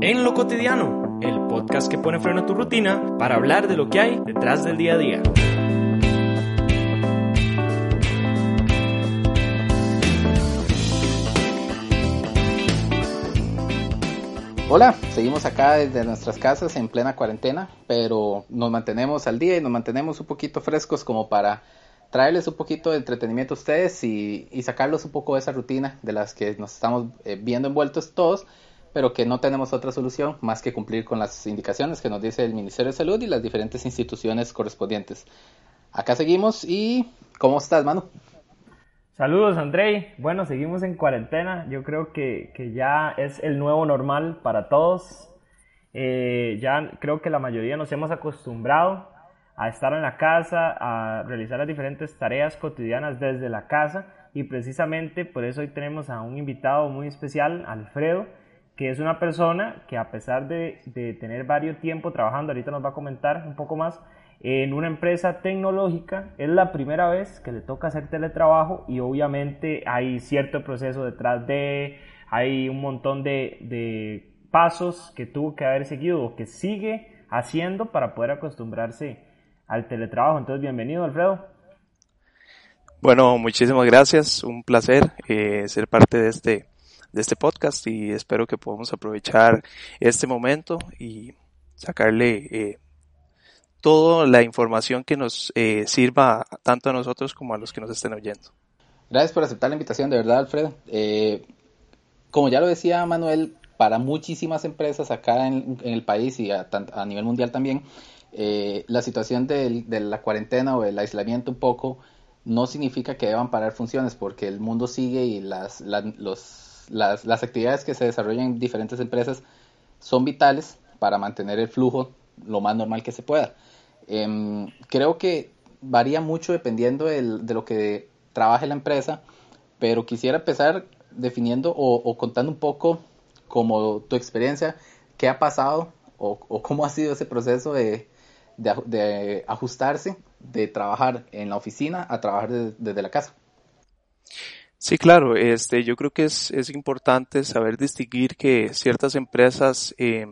En lo cotidiano, el podcast que pone freno a tu rutina para hablar de lo que hay detrás del día a día. Hola, seguimos acá desde nuestras casas en plena cuarentena, pero nos mantenemos al día y nos mantenemos un poquito frescos como para traerles un poquito de entretenimiento a ustedes y, sacarlos un poco de esa rutina de las que nos estamos eh, viendo envueltos todos, pero que no tenemos otra solución más que cumplir con las indicaciones que nos dice el Ministerio de Salud y las diferentes instituciones correspondientes. Acá seguimos y ¿cómo estás, Manu? Saludos, Andrei. Bueno, seguimos en cuarentena. Yo creo que, ya es el nuevo normal para todos. Eh, ya creo que la mayoría nos hemos acostumbrado a estar en la casa, a realizar las diferentes tareas cotidianas desde la casa y precisamente por eso hoy tenemos a un invitado muy especial, Alfredo, que es una persona que a pesar de, de tener varios tiempo trabajando, ahorita nos va a comentar un poco más, en una empresa tecnológica. Es la primera vez que le toca hacer teletrabajo y obviamente hay cierto proceso detrás de, hay un montón de, pasos que tuvo que haber seguido o que sigue haciendo para poder acostumbrarse al teletrabajo. Entonces, bienvenido, Alfredo. Bueno, muchísimas gracias. Un placer eh, ser parte de este, de este podcast y espero que podamos aprovechar este momento y sacarle eh, toda la información que nos eh, sirva tanto a nosotros como a los que nos estén oyendo. Gracias por aceptar la invitación, de verdad, Alfredo. Eh, como ya lo decía Manuel, para muchísimas empresas acá en, el país y a, nivel mundial también, eh, la situación de, la cuarentena o el aislamiento un poco no significa que deban parar funciones porque el mundo sigue y las, las, las actividades que se desarrollan en diferentes empresas son vitales para mantener el flujo lo más normal que se pueda. Em, creo que varía mucho dependiendo de lo que trabaje la empresa, pero quisiera empezar definiendo o, contando un poco como tu experiencia, qué ha pasado o, cómo ha sido ese proceso de, ajustarse, de trabajar en la oficina a trabajar desde la casa. Sí, claro, este, yo creo que es, es importante saber distinguir que ciertas empresas, eh,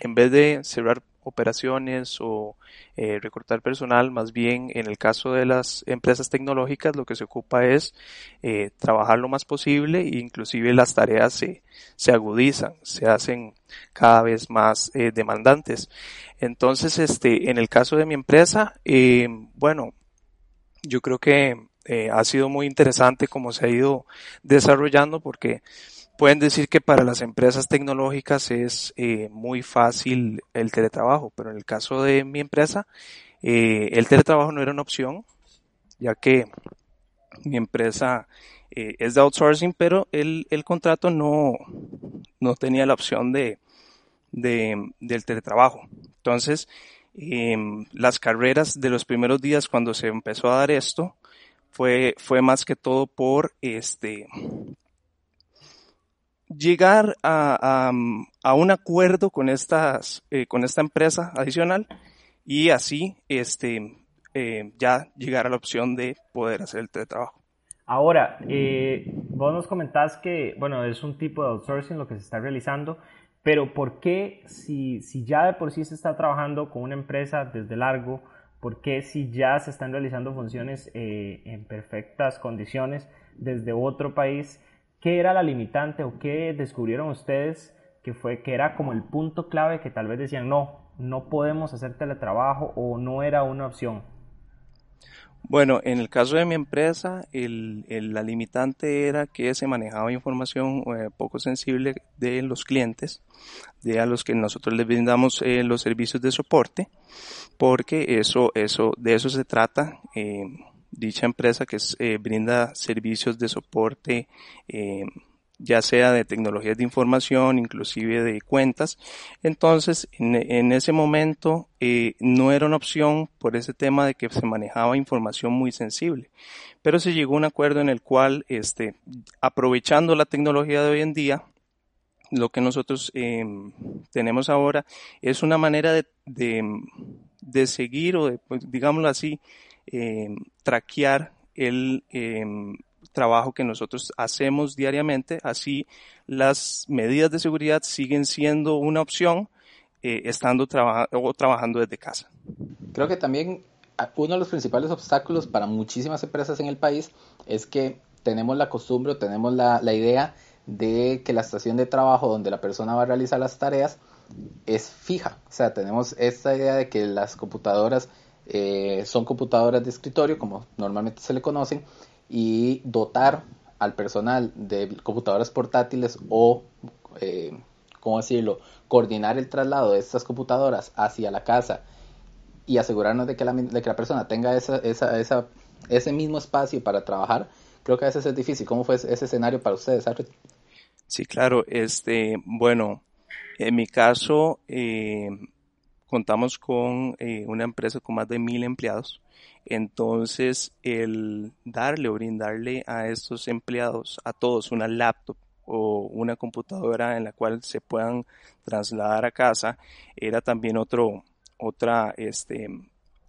en vez de cerrar operaciones o eh, recortar personal, más bien en el caso de las empresas tecnológicas lo que se ocupa es eh, trabajar lo más posible e inclusive las tareas se, se agudizan, se hacen cada vez más eh, demandantes. Entonces, este, en el caso de mi empresa, bueno, yo creo que ha sido muy interesante cómo se ha ido desarrollando porque Pueden decir que para las empresas tecnológicas es eh, muy fácil el teletrabajo, pero en el caso de mi empresa, eh, el teletrabajo no era una opción, ya que mi empresa eh, es de outsourcing, pero el, el contrato no, no tenía la opción de, de del teletrabajo. Entonces, em, las carreras de los primeros días cuando se empezó a dar esto, fue, fue más que todo por este llegar a, a, un acuerdo con estas eh, con esta empresa adicional y así este eh, ya llegar a la opción de poder hacer el teletrabajo. Ahora, eh, vos nos comentás que, bueno, es un tipo de outsourcing lo que se está realizando, pero ¿por qué si, si ya de por sí se está trabajando con una empresa desde largo, por qué si ya se están realizando funciones en perfectas condiciones desde otro país, ¿Qué era la limitante o qué descubrieron ustedes que fue que era como el punto clave que tal vez decían no, no podemos hacer teletrabajo o no era una opción? Bueno, en el caso de mi empresa, el, la limitante era que se manejaba información eh, poco sensible de los clientes, de a los que nosotros les brindamos eh, los servicios de soporte, porque eso, eso, de eso se trata. Eh, dicha empresa que brinda servicios de soporte, ya sea de tecnologías de información, inclusive de cuentas. Entonces, en, ese momento eh, no era una opción por ese tema de que se manejaba información muy sensible. Pero se llegó a un acuerdo en el cual, este, aprovechando la tecnología de hoy en día, lo que nosotros em, tenemos ahora es una manera de, de, seguir o de, pues, digámoslo así, eh, traquear el, em, trabajo que nosotros hacemos diariamente, así las medidas de seguridad siguen siendo una opción eh, estando o trabajando desde casa. Creo que también uno de los principales obstáculos para muchísimas empresas en el país es que tenemos la costumbre o tenemos la, la idea de que la estación de trabajo donde la persona va a realizar las tareas es fija. O sea, tenemos esta idea de que las computadoras eh, son computadoras de escritorio, como normalmente se le conocen, y dotar al personal de computadoras portátiles o, eh, ¿cómo decirlo?, coordinar el traslado de estas computadoras hacia la casa y asegurarnos de que la, de que la persona tenga esa, esa, esa, ese mismo espacio para trabajar, creo que a veces es difícil. ¿Cómo fue ese escenario para ustedes, Sí, claro. Este, bueno, en mi caso, eh, contamos con eh, una empresa con más de mil empleados. Entonces, el darle o brindarle a estos empleados, a todos, una laptop o una computadora en la cual se puedan trasladar a casa, era también otro, otra, este,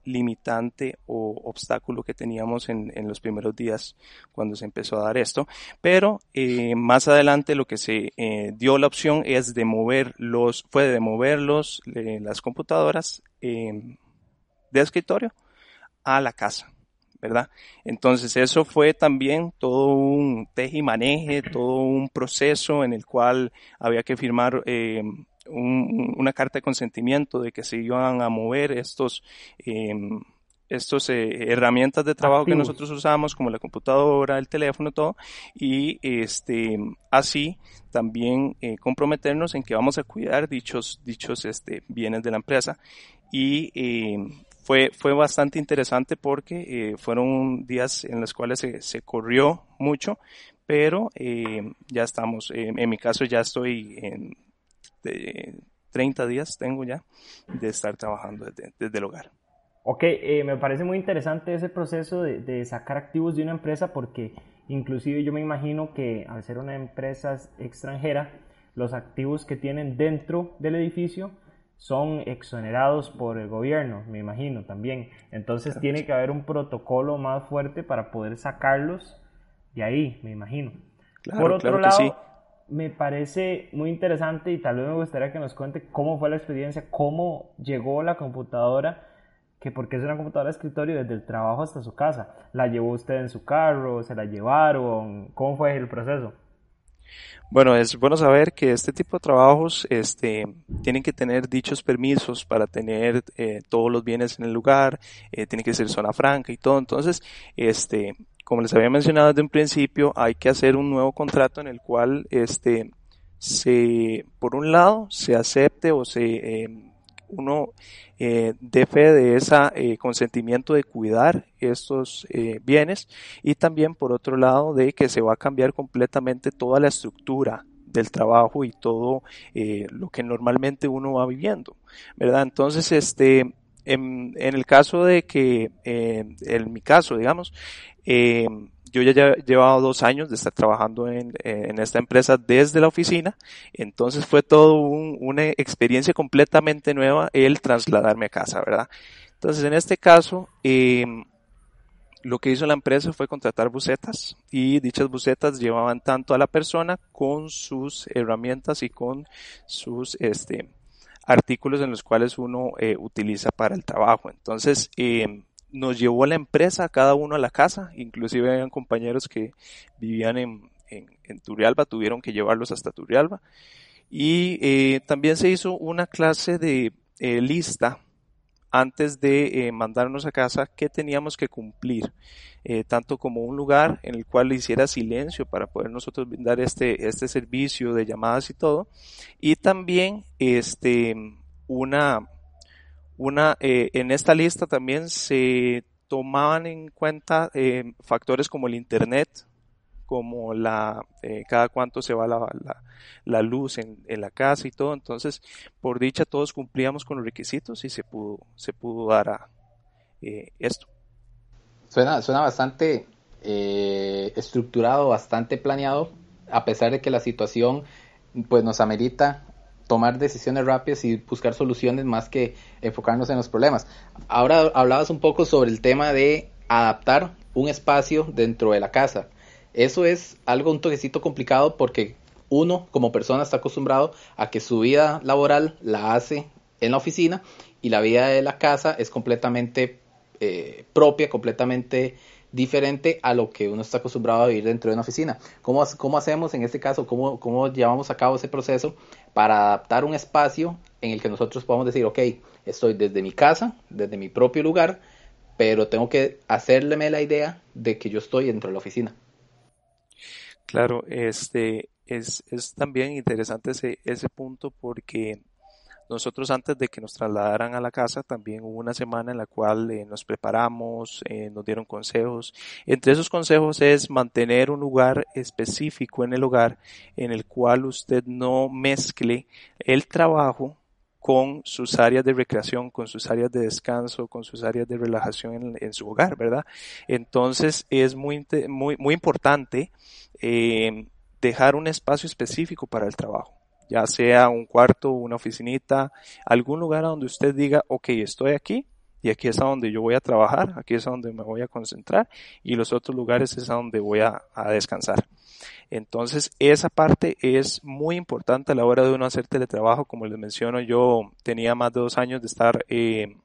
limitante o obstáculo que teníamos en, los primeros días cuando se empezó a dar esto. Pero eh, más adelante lo que se eh, dio la opción es de mover los, fue de mover los, eh, las computadoras de escritorio a la casa. ¿verdad? Entonces eso fue también todo un teje y maneje, todo un proceso en el cual había que firmar una carta de consentimiento de que se iban a mover estos, eh, estos eh, herramientas de trabajo que nosotros usamos, como la computadora, el teléfono, todo, y este, así también eh, comprometernos en que vamos a cuidar dichos, dichos este, bienes de la empresa. Y eh, fue, fue bastante interesante porque eh, fueron días en los cuales se, se corrió mucho, pero eh, ya estamos, en mi caso ya estoy en de 30 días tengo ya de estar trabajando desde, desde el hogar. Ok, eh, me parece muy interesante ese proceso de, de, sacar activos de una empresa porque inclusive yo me imagino que al ser una empresa extranjera, los activos que tienen dentro del edificio son exonerados por el gobierno, me imagino también. Entonces tiene que haber un protocolo más fuerte para poder sacarlos de ahí, me imagino. Claro, por otro claro lado, me parece muy interesante y tal vez me gustaría que nos cuente cómo fue la experiencia, cómo llegó la computadora, que porque es una computadora de escritorio desde el trabajo hasta su casa. ¿La llevó usted en su carro? ¿Se la llevaron? ¿Cómo fue el proceso? Bueno, es bueno saber que este tipo de trabajos este, tienen que tener dichos permisos para tener eh, todos los bienes en el lugar, eh, tiene que ser zona franca y todo. Entonces, este, como les había mencionado desde un principio, hay que hacer un nuevo contrato en el cual, este, se, por un lado, se acepte o se, eh, uno eh, dé fe de ese eh, consentimiento de cuidar estos eh, bienes y también por otro lado de que se va a cambiar completamente toda la estructura del trabajo y todo eh, lo que normalmente uno va viviendo, ¿verdad? Entonces, este, en, en el caso de que, eh, en mi caso, digamos, eh, yo ya he llevado dos años de estar trabajando en, en esta empresa desde la oficina, entonces fue todo un, una experiencia completamente nueva el trasladarme a casa, ¿verdad? Entonces, en este caso, eh, lo que hizo la empresa fue contratar bucetas y dichas bucetas llevaban tanto a la persona con sus herramientas y con sus este, artículos en los cuales uno eh, utiliza para el trabajo. Entonces, eh, nos llevó la empresa, cada uno a la casa, inclusive habían compañeros que vivían en, en, Turrialba, tuvieron que llevarlos hasta Turrialba. Y eh, también se hizo una clase de eh, lista antes de eh, mandarnos a casa que teníamos que cumplir, tanto como un lugar en el cual hiciera silencio para poder nosotros brindar este, este servicio de llamadas y todo, y también este, una, una, eh, en esta lista también se tomaban en cuenta eh, factores como el internet, como la, eh, cada cuánto se va la, la, la luz en, la casa y todo. Entonces, por dicha, todos cumplíamos con los requisitos y se pudo, se pudo dar a eh, esto. Suena, suena bastante estructurado, bastante planeado, a pesar de que la situación pues nos amerita tomar decisiones rápidas y buscar soluciones más que enfocarnos en los problemas. Ahora hablabas un poco sobre el tema de adaptar un espacio dentro de la casa. Eso es algo un toquecito complicado porque uno como persona está acostumbrado a que su vida laboral la hace en la oficina y la vida de la casa es completamente eh, propia, completamente diferente a lo que uno está acostumbrado a vivir dentro de una oficina. ¿Cómo, cómo hacemos en este caso? ¿Cómo, ¿Cómo llevamos a cabo ese proceso para adaptar un espacio en el que nosotros podamos decir, ok, estoy desde mi casa, desde mi propio lugar, pero tengo que hacerle la idea de que yo estoy dentro de la oficina? Claro, este es, también interesante ese punto porque nosotros antes de que nos trasladaran a la casa también hubo una semana en la cual eh, nos preparamos, eh, nos dieron consejos. Entre esos consejos es mantener un lugar específico en el hogar en el cual usted no mezcle el trabajo con sus áreas de recreación, con sus áreas de descanso, con sus áreas de relajación en, su hogar, ¿verdad? Entonces es muy, muy, importante eh, dejar un espacio específico para el trabajo ya sea un cuarto, una oficinita, algún lugar donde usted diga, ok, estoy aquí y aquí es a donde yo voy a trabajar, aquí es a donde me voy a concentrar y los otros lugares es a donde voy a, descansar. Entonces, esa parte es muy importante a la hora de uno hacer teletrabajo. Como les menciono, yo tenía más de dos años de estar eh,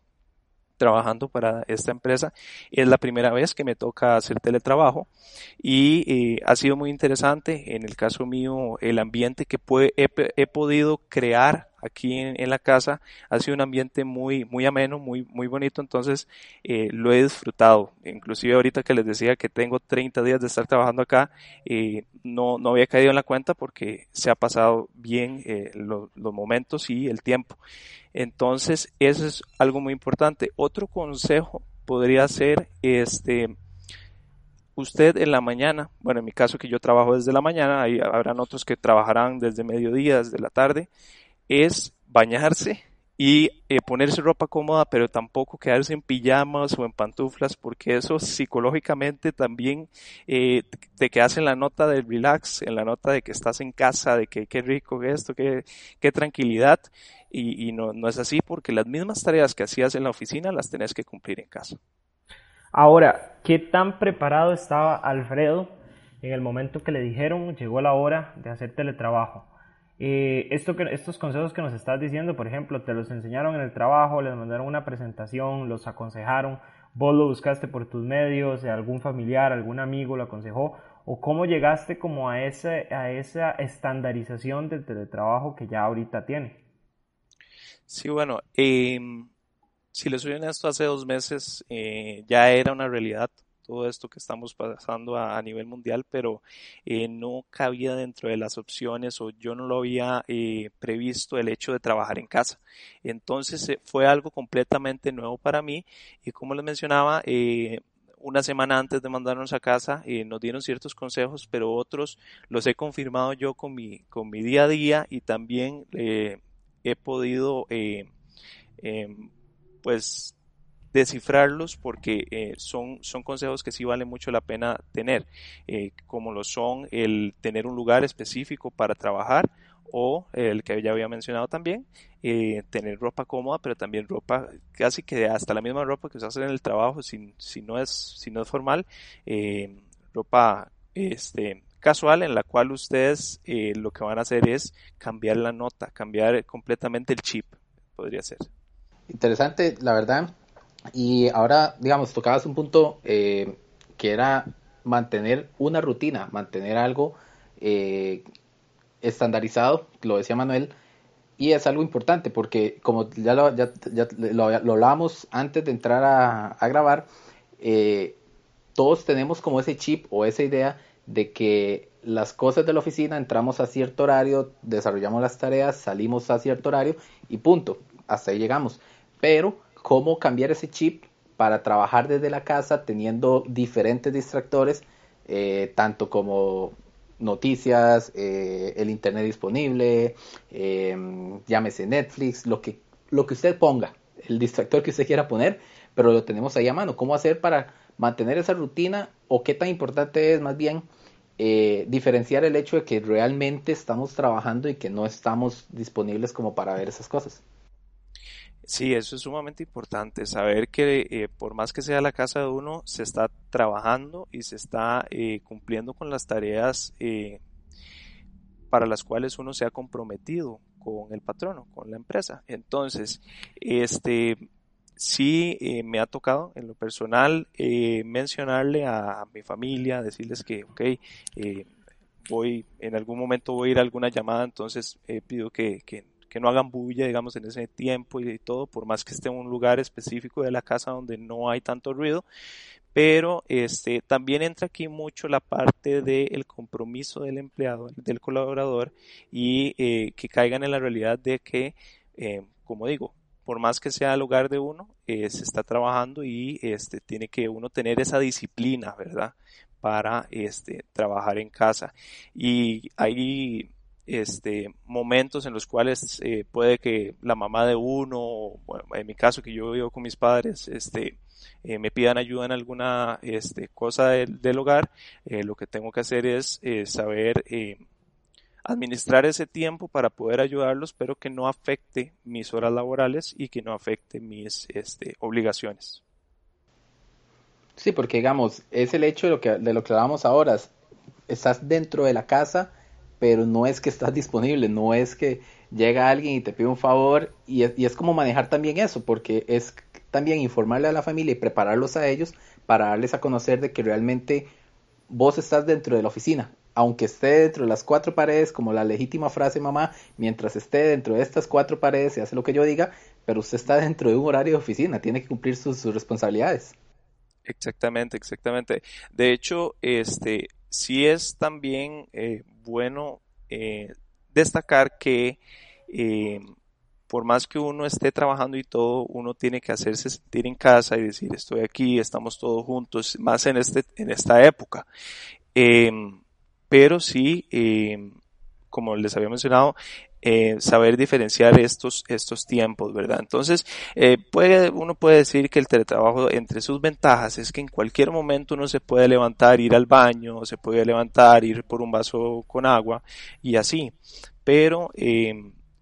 trabajando para esta empresa. Es la primera vez que me toca hacer teletrabajo y eh, ha sido muy interesante. En el caso mío, el ambiente que he, podido crear aquí en, la casa ha sido un ambiente muy muy ameno muy muy bonito entonces eh, lo he disfrutado inclusive ahorita que les decía que tengo 30 días de estar trabajando acá eh, no no había caído en la cuenta porque se ha pasado bien los momentos y el tiempo entonces, eso es algo muy importante. Otro consejo podría ser, este, usted en la mañana, bueno, en mi caso que yo trabajo desde la mañana, ahí habrán otros que trabajarán desde mediodía, desde la tarde, es bañarse y eh, ponerse ropa cómoda, pero tampoco quedarse en pijamas o en pantuflas, porque eso psicológicamente también eh, te quedas en la nota del relax, en la nota de que estás en casa, de que qué rico esto, qué, qué tranquilidad, y, no, no es así porque las mismas tareas que hacías en la oficina las tenés que cumplir en casa. Ahora, ¿qué tan preparado estaba Alfredo en el momento que le dijeron llegó la hora de hacer teletrabajo? Eh, esto que, estos consejos que nos estás diciendo, por ejemplo, te los enseñaron en el trabajo, les mandaron una presentación, los aconsejaron, vos lo buscaste por tus medios, algún familiar, algún amigo lo aconsejó, o cómo llegaste como a, ese, a esa estandarización del teletrabajo que ya ahorita tiene. Sí, bueno, em, si les soy honesto, hace dos meses eh, ya era una realidad todo esto que estamos pasando a, nivel mundial, pero eh, no cabía dentro de las opciones o yo no lo había eh, previsto el hecho de trabajar en casa. Entonces fue algo completamente nuevo para mí y como les mencionaba, una semana antes de mandarnos a casa nos dieron ciertos consejos, pero otros los he confirmado yo con mi, con mi día a día y también he podido eh, em, pues descifrarlos porque eh, son, son consejos que sí vale mucho la pena tener, eh, como lo son el tener un lugar específico para trabajar o el que ya había mencionado también, tener ropa cómoda, pero también ropa casi que hasta la misma ropa que usas en el trabajo, si, si, no, es, si no es formal, ropa este, casual en la cual ustedes eh, lo que van a hacer es cambiar la nota, cambiar completamente el chip, podría ser. Interesante, la verdad. Y ahora, digamos, tocabas un punto eh, que era mantener una rutina, mantener algo eh, estandarizado, lo decía Manuel, y es algo importante porque como ya lo, hablábamos antes de entrar a, a grabar, todos tenemos como ese chip o esa idea de que las cosas de la oficina entramos a cierto horario, desarrollamos las tareas, salimos a cierto horario y punto, hasta ahí llegamos. Pero, ¿cómo cambiar ese chip para trabajar desde la casa teniendo diferentes distractores, eh, tanto como noticias, eh, el internet disponible, em, llámese Netflix, lo que, lo que usted ponga, el distractor que usted quiera poner, pero lo tenemos ahí a mano. ¿Cómo hacer para mantener esa rutina o qué tan importante es más bien eh, diferenciar el hecho de que realmente estamos trabajando y que no estamos disponibles como para ver esas cosas. Sí, eso es sumamente importante, saber que eh, por más que sea la casa de uno, se está trabajando y se está eh, cumpliendo con las tareas eh, para las cuales uno se ha comprometido con el patrono, con la empresa. Entonces, este, sí me ha tocado en lo personal mencionarle a, mi familia, decirles que, ok, voy, en algún momento voy a ir a alguna llamada, entonces pido que, que que no hagan bulla, digamos, en ese tiempo y, todo, por más que esté en un lugar específico de la casa donde no hay tanto ruido. Pero este, también entra aquí mucho la parte del compromiso del empleado, del colaborador, y eh, que caigan en la realidad de que, eh, como digo, por más que sea el hogar de uno, eh, se está trabajando y este, tiene que uno tener esa disciplina, ¿verdad? Para este, trabajar en casa. Y ahí este, momentos en los cuales eh, puede que la mamá de uno, en mi caso que yo vivo con mis padres, este, eh, me pidan ayuda en alguna este, cosa del, hogar, eh, lo que tengo que hacer es saber administrar ese tiempo para poder ayudarlos, pero que no afecte mis horas laborales y que no afecte mis este, obligaciones. Sí, porque digamos, es el hecho de lo que, de ahora. Estás dentro de la casa, pero no es que estás disponible, no es que llega alguien y te pide un favor y es, y es como manejar también eso, porque es también informarle a la familia y prepararlos a ellos para darles a conocer de que realmente vos estás dentro de la oficina, aunque esté dentro de las cuatro paredes, como la legítima frase mamá, mientras esté dentro de estas cuatro paredes y hace lo que yo diga, pero usted está dentro de un horario de oficina, tiene que cumplir sus, responsabilidades. Exactamente, exactamente. De hecho, este, sí es también eh, bueno eh, destacar que eh, por más que uno esté trabajando y todo, uno tiene que hacerse sentir en casa y decir estoy aquí, estamos todos juntos, más en, este, en esta época. Em, pero sí, em, como les había mencionado, eh, saber diferenciar estos, estos tiempos, ¿verdad? Entonces, eh, puede, uno puede decir que el teletrabajo, entre sus ventajas, es que en cualquier momento uno se puede levantar, ir al baño, se puede levantar, ir por un vaso con agua y así. Pero, eh,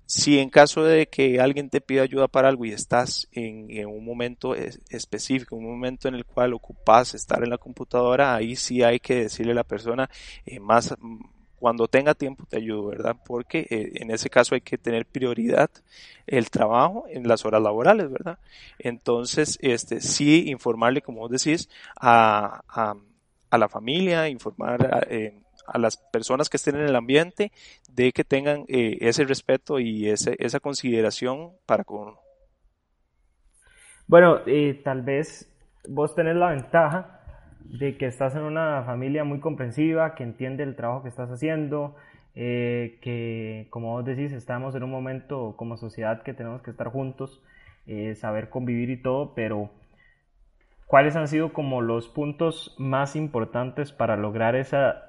si en caso de que alguien te pida ayuda para algo y estás en, en un momento específico, un momento en el cual ocupas estar en la computadora, ahí sí hay que decirle a la persona eh, más, cuando tenga tiempo te ayudo, ¿verdad? Porque eh, en ese caso hay que tener prioridad el trabajo en las horas laborales, ¿verdad? Entonces, este, sí informarle, como vos decís, a, a, la familia, informar a, las personas que estén en el ambiente de que tengan eh, ese respeto y ese, esa consideración para con uno. Bueno, tal vez vos tenés la ventaja de que estás en una familia muy comprensiva, que entiende el trabajo que estás haciendo, eh, que como vos decís, estamos en un momento como sociedad que tenemos que estar juntos, eh, saber convivir y todo, pero ¿cuáles han sido como los puntos más importantes para lograr esa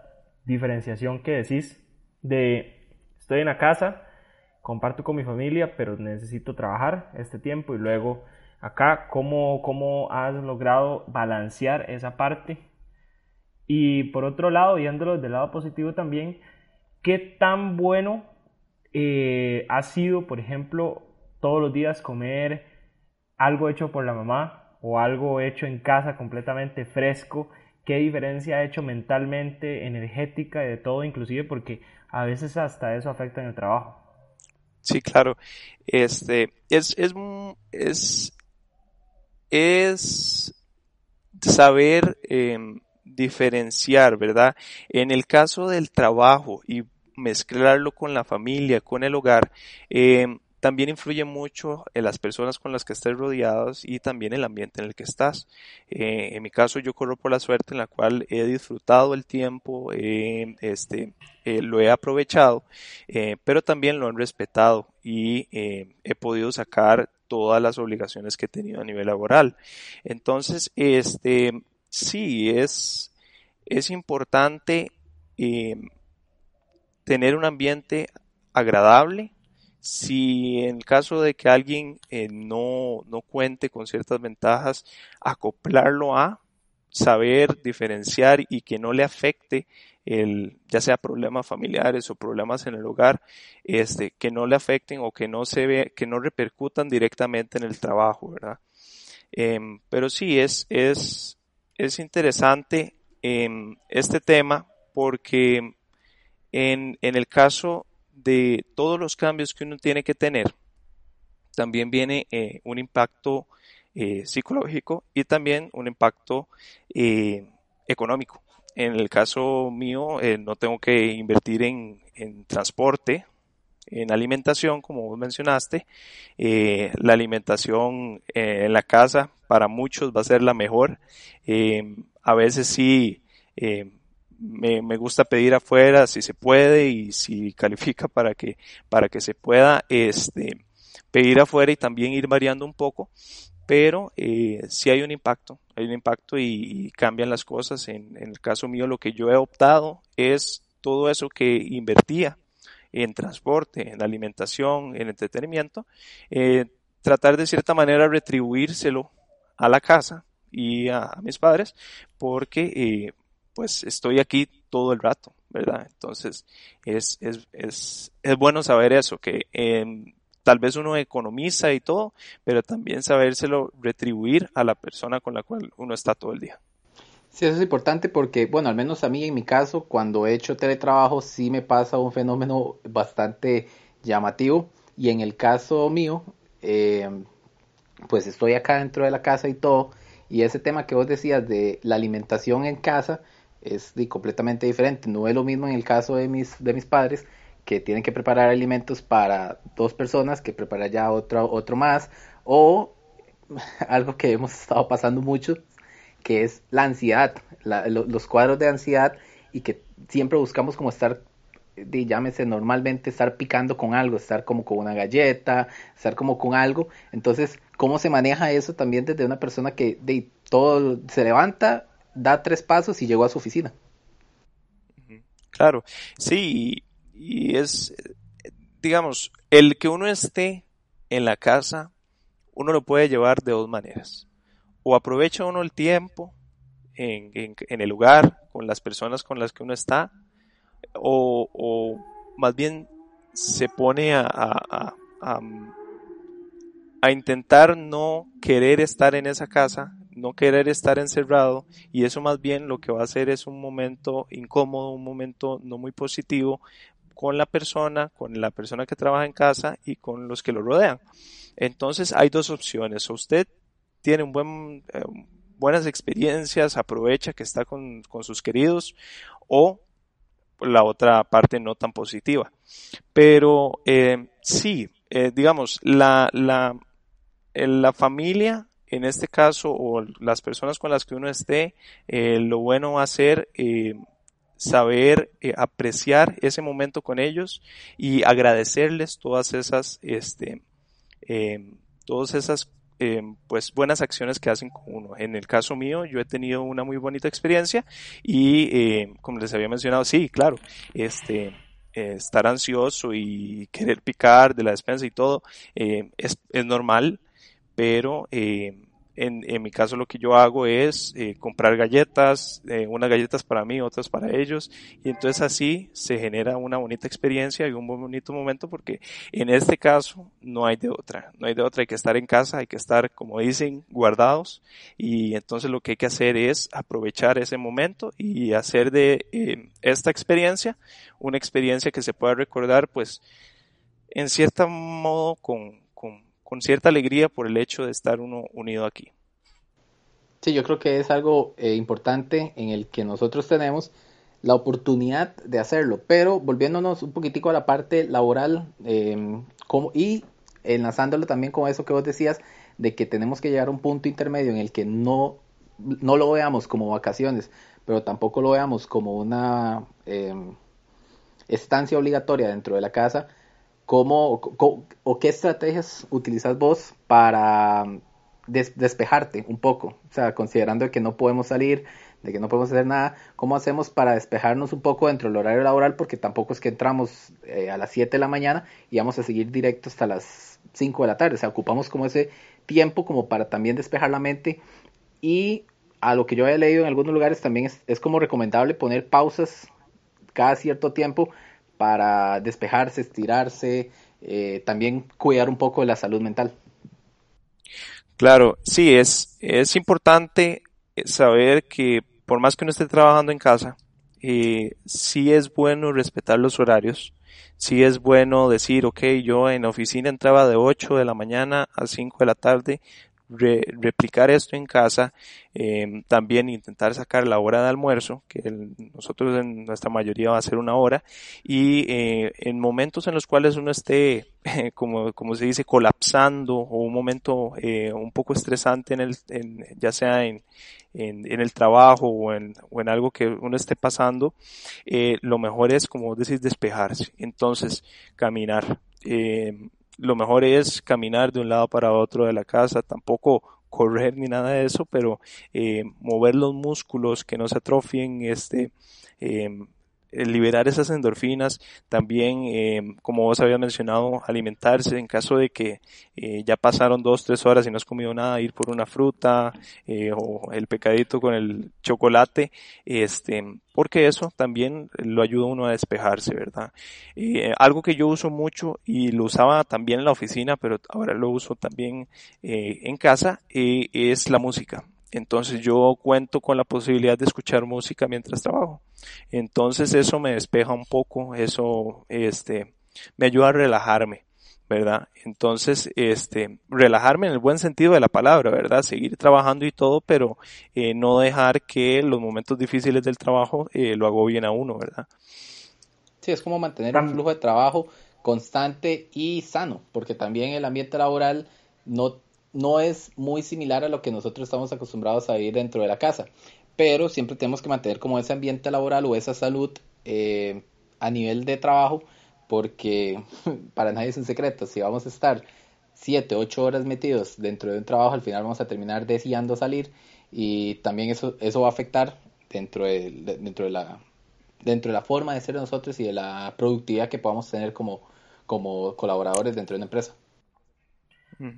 diferenciación que decís de estoy en la casa, comparto con mi familia, pero necesito trabajar este tiempo y luego acá, ¿cómo, cómo has logrado balancear esa parte? Y por otro lado, viéndolo del lado positivo también, ¿qué tan bueno eh, ha sido, por ejemplo, todos los días comer algo hecho por la mamá o algo hecho en casa completamente fresco? ¿Qué diferencia ha hecho mentalmente, energética y de todo, inclusive porque a veces hasta eso afecta en el trabajo? Sí, claro. Este, es, es, es es saber em, diferenciar, ¿verdad? En el caso del trabajo y mezclarlo con la familia, con el hogar, em, también influye mucho en las personas con las que estés rodeados y también el ambiente en el que estás. Eh, en mi caso yo corro por la suerte en la cual he disfrutado el tiempo, este, eh, lo he aprovechado, eh, pero también lo he respetado y he podido sacar todas las obligaciones que he tenido a nivel laboral. Entonces, este, sí, es, es importante tener un ambiente agradable, si en el caso de que alguien eh, no, no cuente con ciertas ventajas, acoplarlo a saber diferenciar y que no le afecte el, ya sea problemas familiares o problemas en el hogar, este, que no le afecten o que no se ve, que no repercutan directamente en el trabajo, ¿verdad? Em, pero sí es, es, es interesante em, este tema porque en, en el caso de todos los cambios que uno tiene que tener, también viene eh, un impacto eh, psicológico y también un impacto eh, económico. En el caso mío, no tengo que invertir en, transporte, en alimentación, como vos mencionaste. la alimentación en la casa para muchos va a ser la mejor. a veces sí me, me, gusta pedir afuera si se puede y si califica para que, para que se pueda este, pedir afuera y también ir variando un poco, pero eh, sí hay un impacto, hay un impacto y, cambian las cosas. En, el caso mío lo que yo he optado es todo eso que invertía en transporte, en alimentación, en entretenimiento, eh, tratar de cierta manera retribuírselo a la casa y a, mis padres porque eh, pues estoy aquí todo el rato, ¿verdad? Entonces es, es, es, es bueno saber eso, que tal vez uno economiza y todo, pero también sabérselo retribuir a la persona con la cual uno está todo el día. Sí, eso es importante porque, bueno, al menos a mí en mi caso, cuando he hecho teletrabajo, sí me pasa un fenómeno bastante llamativo. Y en el caso mío, eh, pues estoy acá dentro de la casa y todo. Y ese tema que vos decías de la alimentación en casa, es completamente diferente. No es lo mismo en el caso de mis, de mis padres, que tienen que preparar alimentos para dos personas, que preparar ya otro, otro más, o algo que hemos estado pasando mucho, que es la ansiedad, los cuadros de ansiedad y que siempre buscamos como estar, llámese normalmente, estar picando con algo, estar como con una galleta, estar como con algo. Entonces, ¿cómo se maneja eso también desde una persona que de, todo se levanta, da tres pasos y llegó a su oficina. Claro, sí, y es, digamos, el que uno esté en la casa, uno lo puede llevar de dos maneras. O aprovecha uno el tiempo en, en, el lugar, con las personas con las que uno está, o, o más bien se pone a, a, a, a intentar no querer estar en esa casa no querer estar encerrado y eso más bien lo que va a hacer es un momento incómodo, un momento no muy positivo con la persona, con la persona que trabaja en casa y con los que lo rodean. Entonces hay dos opciones. O usted tiene un buen, eh, buenas experiencias, aprovecha que está con, sus queridos o la otra parte no tan positiva. Pero eh, sí, eh, digamos, la, la, familia en este caso, o las personas con las que uno esté, eh, lo bueno va a ser eh, saber eh, apreciar ese momento con ellos y agradecerles todas esas, este, todas esas pues buenas acciones que hacen con uno. En el caso mío, yo he tenido una muy bonita experiencia y como les había mencionado, sí, claro, este, estar ansioso y querer picar de la despensa y todo es, es normal pero eh, en, mi caso lo que yo hago es eh, comprar galletas, eh, unas galletas para mí, otras para ellos, y entonces así se genera una bonita experiencia y un bonito momento porque en este caso no hay de otra, no hay de otra, hay que estar en casa, hay que estar, como dicen, guardados, y entonces lo que hay que hacer es aprovechar ese momento y hacer de eh, esta experiencia una experiencia que se pueda recordar pues en cierto modo con, con cierta alegría por el hecho de estar uno unido aquí. Sí, yo creo que es algo eh, importante en el que nosotros tenemos la oportunidad de hacerlo, pero volviéndonos un poquitico a la parte laboral em, y enlazándolo también con eso que vos decías, de que tenemos que llegar a un punto intermedio en el que no, no lo veamos como vacaciones, pero tampoco lo veamos como una em, estancia obligatoria dentro de la casa, ¿Cómo, o qué estrategias utilizas vos para despejarte un poco? O sea, considerando que no podemos salir, de que no podemos hacer nada, ¿cómo hacemos para despejarnos un poco dentro del horario laboral? Porque tampoco es que entramos eh, a las 7 de la mañana y vamos a seguir directo hasta las 5 de la tarde. O sea, ocupamos como ese tiempo como para también despejar la mente y a lo que yo he leído en algunos lugares también es, es como recomendable poner pausas cada cierto tiempo para despejarse, estirarse, eh, también cuidar un poco de la salud mental. Claro, sí, es, es importante saber que por más que uno esté trabajando en casa, eh, sí es bueno respetar los horarios, sí es bueno decir, ok, yo en la oficina entraba de 8 de la mañana a 5 de la tarde, replicar esto en casa, eh, también intentar sacar la hora de almuerzo, que nosotros en nuestra mayoría va a ser una hora, y eh, en momentos en los cuales uno esté, como, como se dice, colapsando o un momento eh, un poco estresante en el, en, ya sea en, en, el trabajo o en, o en algo que uno esté pasando, eh, lo mejor es, como decís, despejarse. Entonces, caminar. Eh, lo mejor es caminar de un lado para otro de la casa, tampoco correr ni nada de eso, pero eh, mover los músculos que no se atrofien, este, eh, liberar esas endorfinas, también, eh, como vos habías mencionado, alimentarse en caso de que eh, ya pasaron dos, tres horas y no has comido nada, ir por una fruta eh, o el pecadito con el chocolate, este, porque eso también lo ayuda a uno a despejarse, ¿verdad? algo que yo uso mucho y lo usaba también en la oficina, pero ahora lo uso también en casa, es la música. Entonces yo cuento con la posibilidad de escuchar música mientras trabajo. Entonces eso me despeja un poco, eso este me ayuda a relajarme, ¿verdad? Entonces, este, relajarme en el buen sentido de la palabra, ¿verdad? Seguir trabajando y todo, pero eh, no dejar que los momentos difíciles del trabajo eh, lo hago bien a uno, ¿verdad? Sí, es como mantener un flujo de trabajo constante y sano, porque también el ambiente laboral no no es muy similar a lo que nosotros estamos acostumbrados a vivir dentro de la casa, pero siempre tenemos que mantener como ese ambiente laboral o esa salud eh, a nivel de trabajo, porque para nadie es un secreto, si vamos a estar 7, 8 horas metidos dentro de un trabajo, al final vamos a terminar deseando salir y también eso, eso va a afectar dentro de, dentro de la dentro de la forma de ser de nosotros y de la productividad que podamos tener como, como colaboradores dentro de una empresa.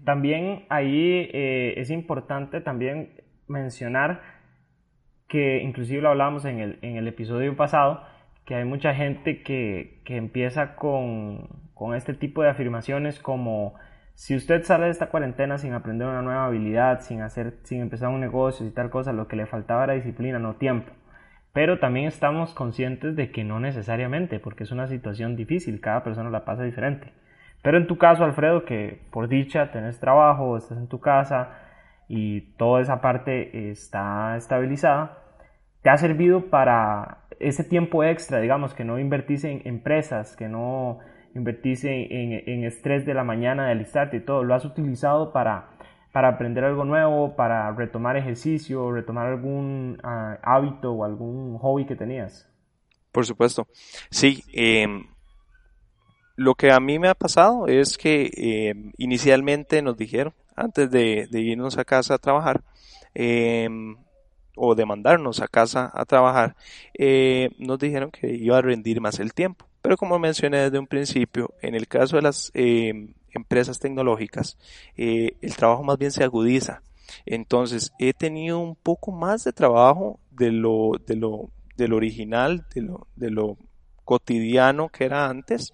También ahí eh, es importante también mencionar que inclusive lo hablábamos en el, en el episodio pasado, que hay mucha gente que, que empieza con, con, este tipo de afirmaciones como si usted sale de esta cuarentena sin aprender una nueva habilidad, sin, hacer, sin empezar un negocio y tal cosa, lo que le faltaba era disciplina, no tiempo. Pero también estamos conscientes de que no necesariamente, porque es una situación difícil, cada persona la pasa diferente. Pero en tu caso, Alfredo, que por dicha tenés trabajo, estás en tu casa y toda esa parte está estabilizada, te ha servido para ese tiempo extra, digamos, que no invertís en empresas, que no invertís en, estrés de la mañana, de alistarte y todo, lo has utilizado para, para aprender algo nuevo, para retomar ejercicio, retomar algún ah, hábito o algún hobby que tenías. Por supuesto. Sí, eh, lo que a mí me ha pasado es que eh, inicialmente nos dijeron, antes de, irnos a casa a trabajar, em, o de mandarnos a casa a trabajar, eh, nos dijeron que iba a rendir más el tiempo. Pero como mencioné desde un principio, en el caso de las em, empresas tecnológicas, eh, el trabajo más bien se agudiza. Entonces, he tenido un poco más de trabajo de lo, de lo, del original, de lo, de lo cotidiano que era antes,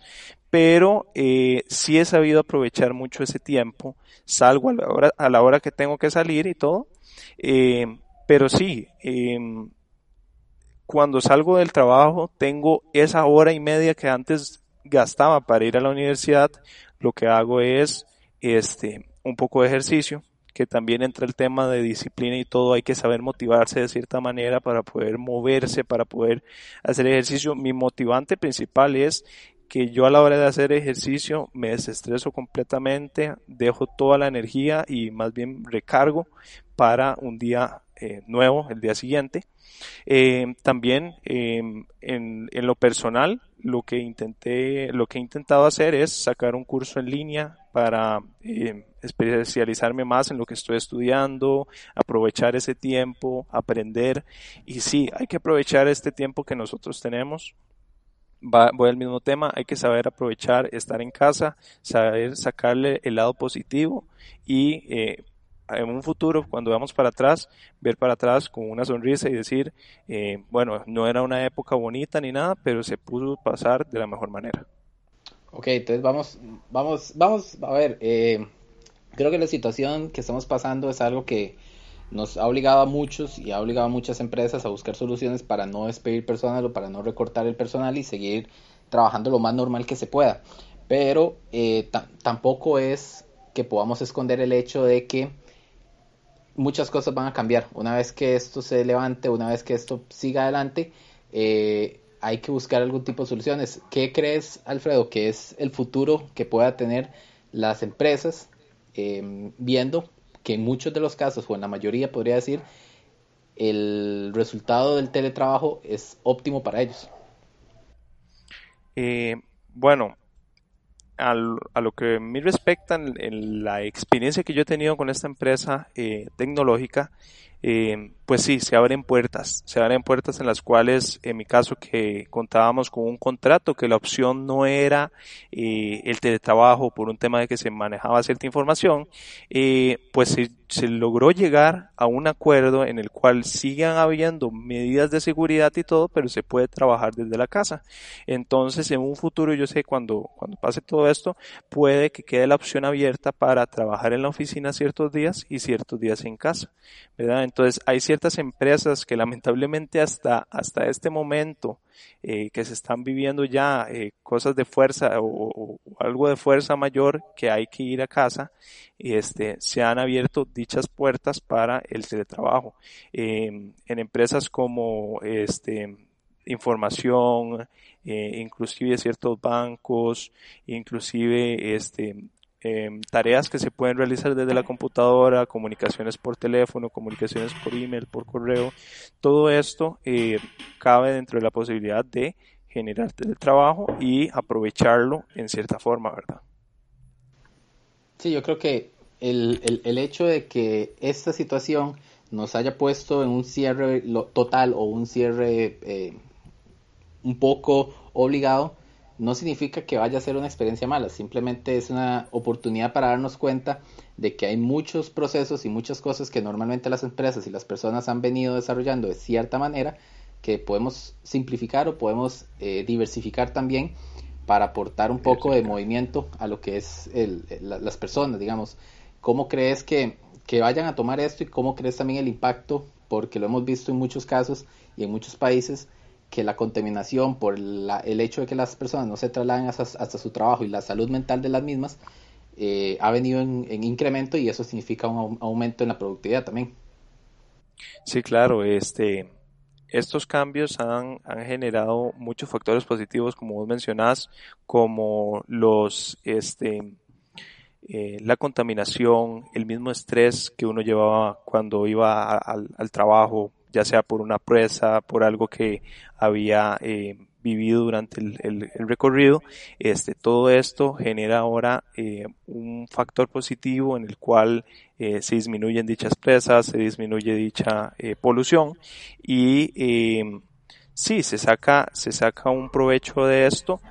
pero eh, sí he sabido aprovechar mucho ese tiempo, salgo a la hora, a la hora que tengo que salir y todo, eh, pero sí, em, cuando salgo del trabajo tengo esa hora y media que antes gastaba para ir a la universidad, lo que hago es este un poco de ejercicio, que también entra el tema de disciplina y todo, hay que saber motivarse de cierta manera para poder moverse, para poder hacer ejercicio. Mi motivante principal es que yo a la hora de hacer ejercicio me desestreso completamente, dejo toda la energía y más bien recargo para un día eh, nuevo, el día siguiente. Eh, también em, en, en, lo personal, lo que intenté, lo que he intentado hacer es sacar un curso en línea para em, especializarme más en lo que estoy estudiando, aprovechar ese tiempo, aprender. Y sí, hay que aprovechar este tiempo que nosotros tenemos voy al mismo tema, hay que saber aprovechar estar en casa, saber sacarle el lado positivo y eh, en un futuro, cuando vamos para atrás, ver para atrás con una sonrisa y decir, eh, bueno, no era una época bonita ni nada, pero se pudo pasar de la mejor manera. Ok, entonces vamos, vamos, vamos a ver. Eh, creo que la situación que estamos pasando es algo que nos ha obligado a muchos y ha obligado a muchas empresas a buscar soluciones para no despedir personal o para no recortar el personal y seguir trabajando lo más normal que se pueda. Pero eh, tampoco es que podamos esconder el hecho de que muchas cosas van a cambiar. Una vez que esto se levante, una vez que esto siga adelante, eh, hay que buscar algún tipo de soluciones. ¿Qué crees, Alfredo, que es el futuro que pueda tener las empresas em, viendo que en muchos de los casos, o en la mayoría podría decir, el resultado del teletrabajo es óptimo para ellos? Eh, bueno, a lo que me respecta en, la experiencia que yo he tenido con esta empresa eh, tecnológica, eh, pues sí, se abren puertas, se abren puertas en las cuales, en mi caso, que contábamos con un contrato, que la opción no era eh, el teletrabajo por un tema de que se manejaba cierta información, eh, pues se, logró llegar a un acuerdo en el cual sigan habiendo medidas de seguridad y todo, pero se puede trabajar desde la casa. Entonces, en un futuro, yo sé, cuando, cuando pase todo esto, puede que quede la opción abierta para trabajar en la oficina ciertos días y ciertos días en casa, ¿verdad? Entonces, hay ciertas empresas que lamentablemente hasta, hasta este momento eh, que se están viviendo ya eh, cosas de fuerza o, algo de fuerza mayor que hay que ir a casa, este, se han abierto dichas puertas para el teletrabajo. Em, en empresas como este, información, eh, inclusive ciertos bancos, inclusive este, Em, tareas que se pueden realizar desde la computadora, comunicaciones por teléfono, comunicaciones por email, por correo, todo esto eh, cabe dentro de la posibilidad de generar teletrabajo y aprovecharlo en cierta forma, ¿verdad? Sí, yo creo que el, el, hecho de que esta situación nos haya puesto en un cierre total o un cierre eh, un poco obligado, no significa que vaya a ser una experiencia mala, simplemente es una oportunidad para darnos cuenta de que hay muchos procesos y muchas cosas que normalmente las empresas y las personas han venido desarrollando de cierta manera que podemos simplificar o podemos eh, diversificar también para aportar un poco de movimiento a lo que es las personas, digamos. ¿Cómo crees que, que vayan a tomar esto y cómo crees también el impacto? Porque lo hemos visto en muchos casos y en muchos países que la contaminación por el hecho de que las personas no se trasladen hasta, su trabajo y la salud mental de las mismas eh, ha venido en, incremento y eso significa un aumento en la productividad también. Sí, claro, este, estos cambios han, han generado muchos factores positivos, como vos mencionás, como los, este, eh, la contaminación, el mismo estrés que uno llevaba cuando iba al trabajo, ya sea por una presa, por algo que había eh, vivido durante el, recorrido. Este, todo esto genera ahora eh, un factor positivo en el cual eh, se disminuyen dichas presas, se disminuye dicha polución y sí, se saca, se saca un provecho de esto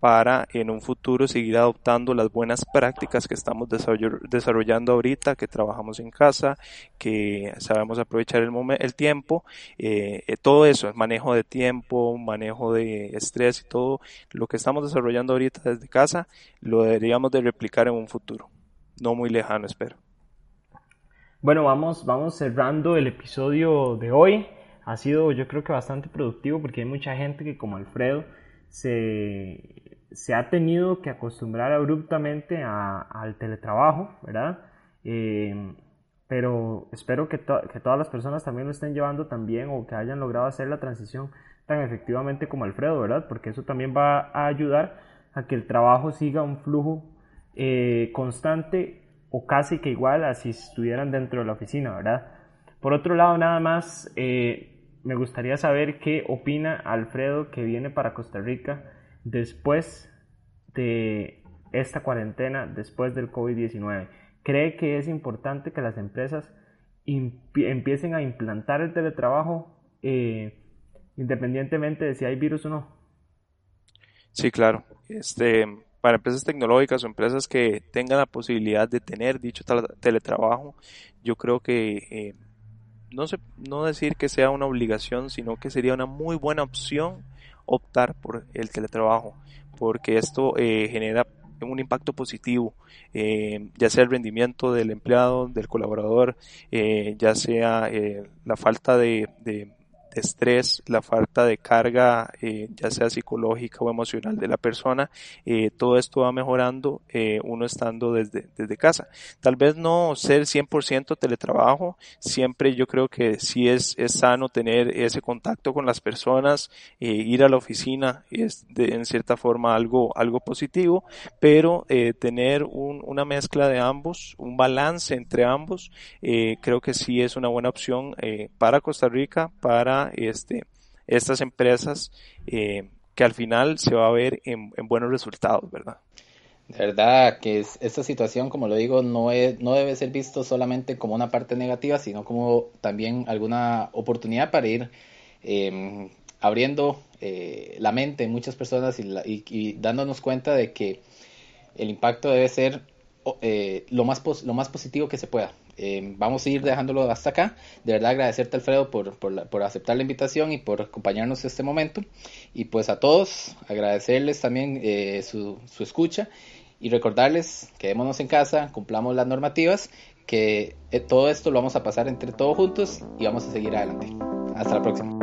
para en un futuro seguir adoptando las buenas prácticas que estamos desarrollando ahorita, que trabajamos en casa, que sabemos aprovechar el, el tiempo, eh, eh, todo eso, el manejo de tiempo, manejo de estrés y todo lo que estamos desarrollando ahorita desde casa, lo deberíamos de replicar en un futuro, no muy lejano, espero. Bueno, vamos, vamos cerrando el episodio de hoy. Ha sido yo creo que bastante productivo porque hay mucha gente que como Alfredo se se ha tenido que acostumbrar abruptamente al teletrabajo, ¿verdad? Eh, pero espero que, que, todas las personas también lo estén llevando también o que hayan logrado hacer la transición tan efectivamente como Alfredo, ¿verdad? Porque eso también va a ayudar a que el trabajo siga un flujo eh, constante o casi que igual a si estuvieran dentro de la oficina, ¿verdad? Por otro lado, nada más, eh, me gustaría saber qué opina Alfredo que viene para Costa Rica después de esta cuarentena, después del COVID-19? ¿Cree que es importante que las empresas empiecen a implantar el teletrabajo eh, independientemente de si hay virus o no? Sí, claro. Este, para empresas tecnológicas o empresas que tengan la posibilidad de tener dicho teletrabajo, yo creo que eh, no, sé, no decir que sea una obligación, sino que sería una muy buena opción optar por el teletrabajo, porque esto eh, genera un impacto positivo, eh, ya sea el rendimiento del empleado, del colaborador, ya sea la falta de, estrés, la falta de carga, eh, ya sea psicológica o emocional de la persona, eh, todo esto va mejorando eh, uno estando desde, desde casa. Tal vez no ser 100% teletrabajo, siempre yo creo que sí es, es sano tener ese contacto con las personas, ir a la oficina es de, en cierta forma algo, algo positivo, pero tener un, una mezcla de ambos, un balance entre ambos, creo que sí es una buena opción para Costa Rica, para este, estas empresas eh, que al final se va a ver en, buenos resultados, ¿verdad? De verdad que esta situación, como lo digo, no, es, no debe ser visto solamente como una parte negativa, sino como también alguna oportunidad para ir em, abriendo eh, la mente en muchas personas y, dándonos cuenta de que el impacto debe ser eh, lo, más lo más positivo que se pueda. Eh, vamos a ir dejándolo hasta acá. De verdad agradecerte Alfredo por, por, aceptar la invitación y por acompañarnos este momento. Y pues a todos agradecerles también eh, su, su escucha y recordarles, quedémonos en casa, cumplamos las normativas, que todo esto lo vamos a pasar entre todos juntos y vamos a seguir adelante. Hasta la próxima.